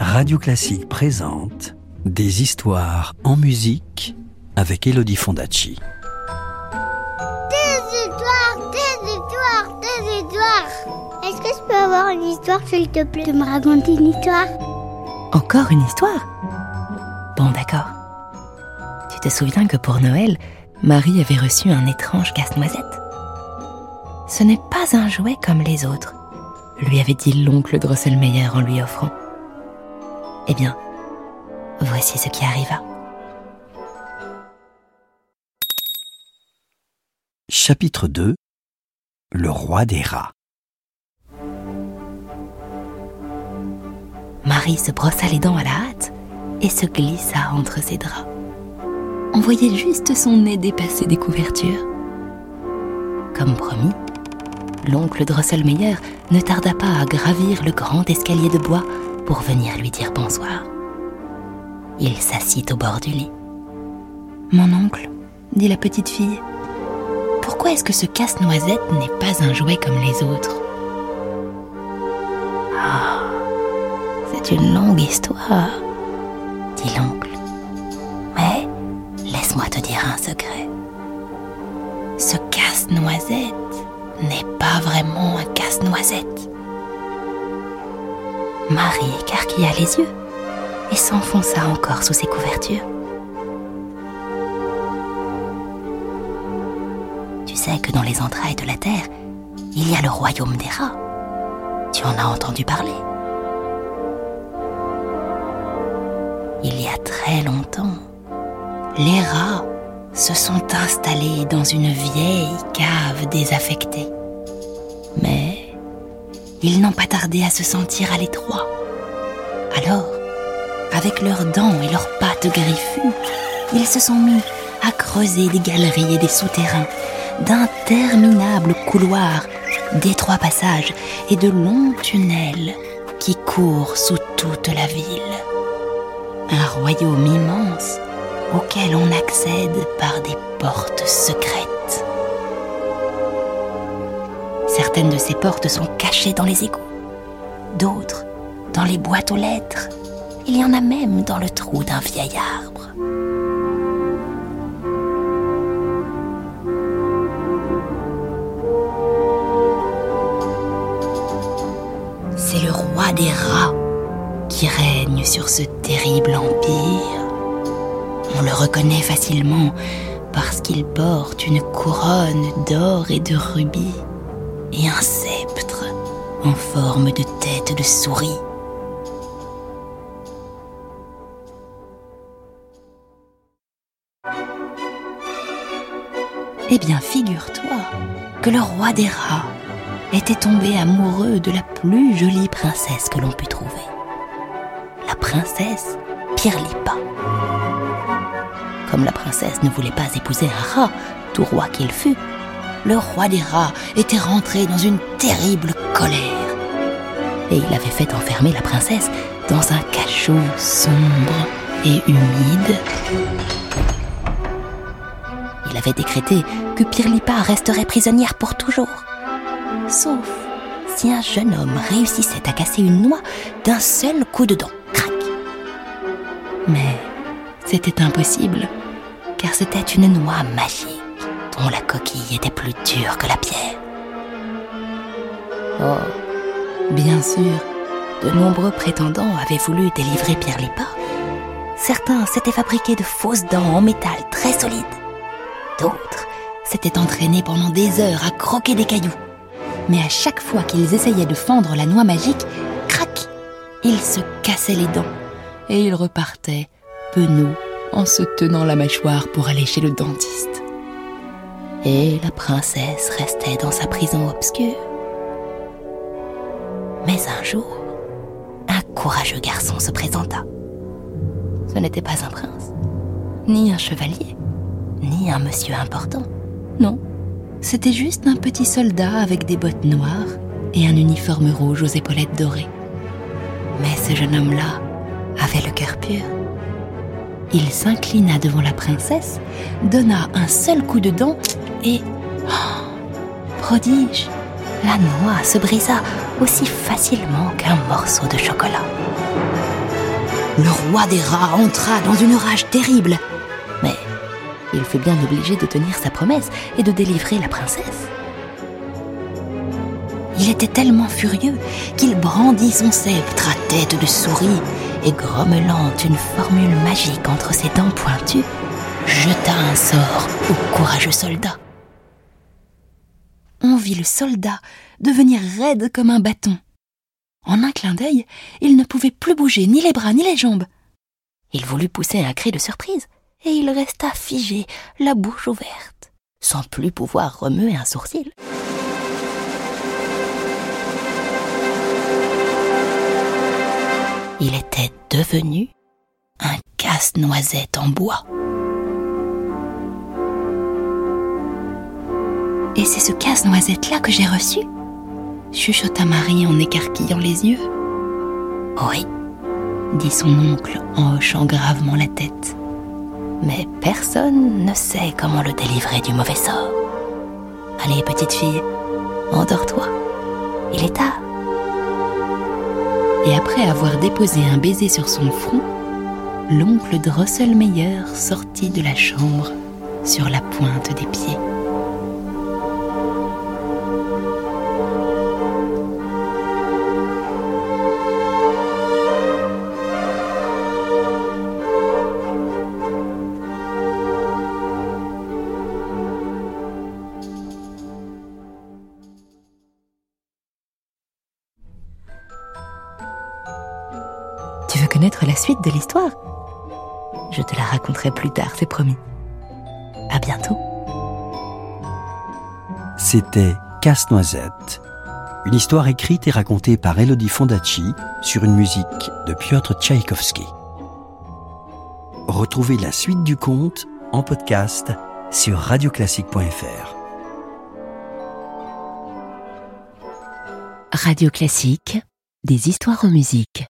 Radio Classique présente Des histoires en musique avec Elodie Fondacci. Des histoires, des histoires, des histoires. Est-ce que je peux avoir une histoire, s'il te plaît, de me raconter une histoire? Encore une histoire? Bon, d'accord. Tu te souviens que pour Noël, Marie avait reçu un étrange casse-noisette? Ce n'est pas un jouet comme les autres, lui avait dit l'oncle Drosselmeyer en lui offrant. Eh bien, voici ce qui arriva. Chapitre 2 Le roi des rats. Marie se brossa les dents à la hâte et se glissa entre ses draps. On voyait juste son nez dépasser des couvertures. Comme promis, l'oncle Drosselmeyer ne tarda pas à gravir le grand escalier de bois pour venir lui dire bonsoir. Il s'assit au bord du lit. Mon oncle, dit la petite fille, pourquoi est-ce que ce casse-noisette n'est pas un jouet comme les autres? Ah, c'est une longue histoire, dit l'oncle. Mais laisse-moi te dire un secret. Ce casse-noisette n'est pas vraiment un casse-noisette. Marie écarquilla les yeux et s'enfonça encore sous ses couvertures. Tu sais que dans les entrailles de la terre, il y a le royaume des rats. Tu en as entendu parler. Il y a très longtemps, les rats se sont installés dans une vieille cave désaffectée. Mais ils n'ont pas tardé à se sentir à l'étroit. Alors, avec leurs dents et leurs pattes griffues, ils se sont mis à creuser des galeries et des souterrains, d'interminables couloirs, d'étroits passages et de longs tunnels qui courent sous toute la ville. Un royaume immense auquel on accède par des portes secrètes. Certaines de ces portes sont cachées dans les égouts, d'autres dans les boîtes aux lettres. Il y en a même dans le trou d'un vieil arbre. C'est le roi des rats qui règne sur ce terrible empire. On le reconnaît facilement parce qu'il porte une couronne d'or et de rubis et un sceptre en forme de tête de souris. Eh bien, figure-toi que le roi des rats était tombé amoureux de la plus jolie princesse que l'on put trouver. La princesse Pirlipa. Comme la princesse ne voulait pas épouser un rat, tout roi qu'il fût, le roi des rats était rentré dans une terrible colère. Et il avait fait enfermer la princesse dans un cachot sombre et humide. Il avait décrété que Pirlipa resterait prisonnière pour toujours. Sauf si un jeune homme réussissait à casser une noix d'un seul coup de dent. Crac Mais c'était impossible, car c'était une noix magique la coquille était plus dure que la pierre. Oh, bien sûr, de nombreux prétendants avaient voulu délivrer Pirlipa. Certains s'étaient fabriqués de fausses dents en métal très solides. D'autres s'étaient entraînés pendant des heures à croquer des cailloux. Mais à chaque fois qu'ils essayaient de fendre la noix magique, crac, ils se cassaient les dents et ils repartaient, penauds, en se tenant la mâchoire pour aller chez le dentiste. Et la princesse restait dans sa prison obscure. Mais un jour, un courageux garçon se présenta. Ce n'était pas un prince, ni un chevalier, ni un monsieur important. Non, c'était juste un petit soldat avec des bottes noires et un uniforme rouge aux épaulettes dorées. Mais ce jeune homme-là avait le cœur pur. Il s'inclina devant la princesse, donna un seul coup de dent et... Oh, prodige La noix se brisa aussi facilement qu'un morceau de chocolat. le roi des rats entra dans une rage terrible. Mais il fut bien obligé de tenir sa promesse et de délivrer la princesse. Il était tellement furieux qu'il brandit son sceptre à tête de souris et grommelant une formule magique entre ses dents pointues, jeta un sort au courageux soldat. On vit le soldat devenir raide comme un bâton. En un clin d'œil, il ne pouvait plus bouger ni les bras ni les jambes. Il voulut pousser un cri de surprise, et il resta figé, la bouche ouverte, sans plus pouvoir remuer un sourcil. Il était devenu un casse-noisette en bois. Et c'est ce casse-noisette-là que j'ai reçu chuchota Marie en écarquillant les yeux. Oui, dit son oncle en hochant gravement la tête. Mais personne ne sait comment le délivrer du mauvais sort. Allez, petite fille, endors-toi. Il est tard. Et après avoir déposé un baiser sur son front, l'oncle Drosselmeyer sortit de la chambre sur la pointe des pieds. Suite de l'histoire Je te la raconterai plus tard, c'est promis. À bientôt. C'était Casse-Noisette, une histoire écrite et racontée par Elodie Fondacci sur une musique de Piotr Tchaïkovski. Retrouvez la suite du conte en podcast sur radioclassique.fr. Radio Classique, des histoires en musique.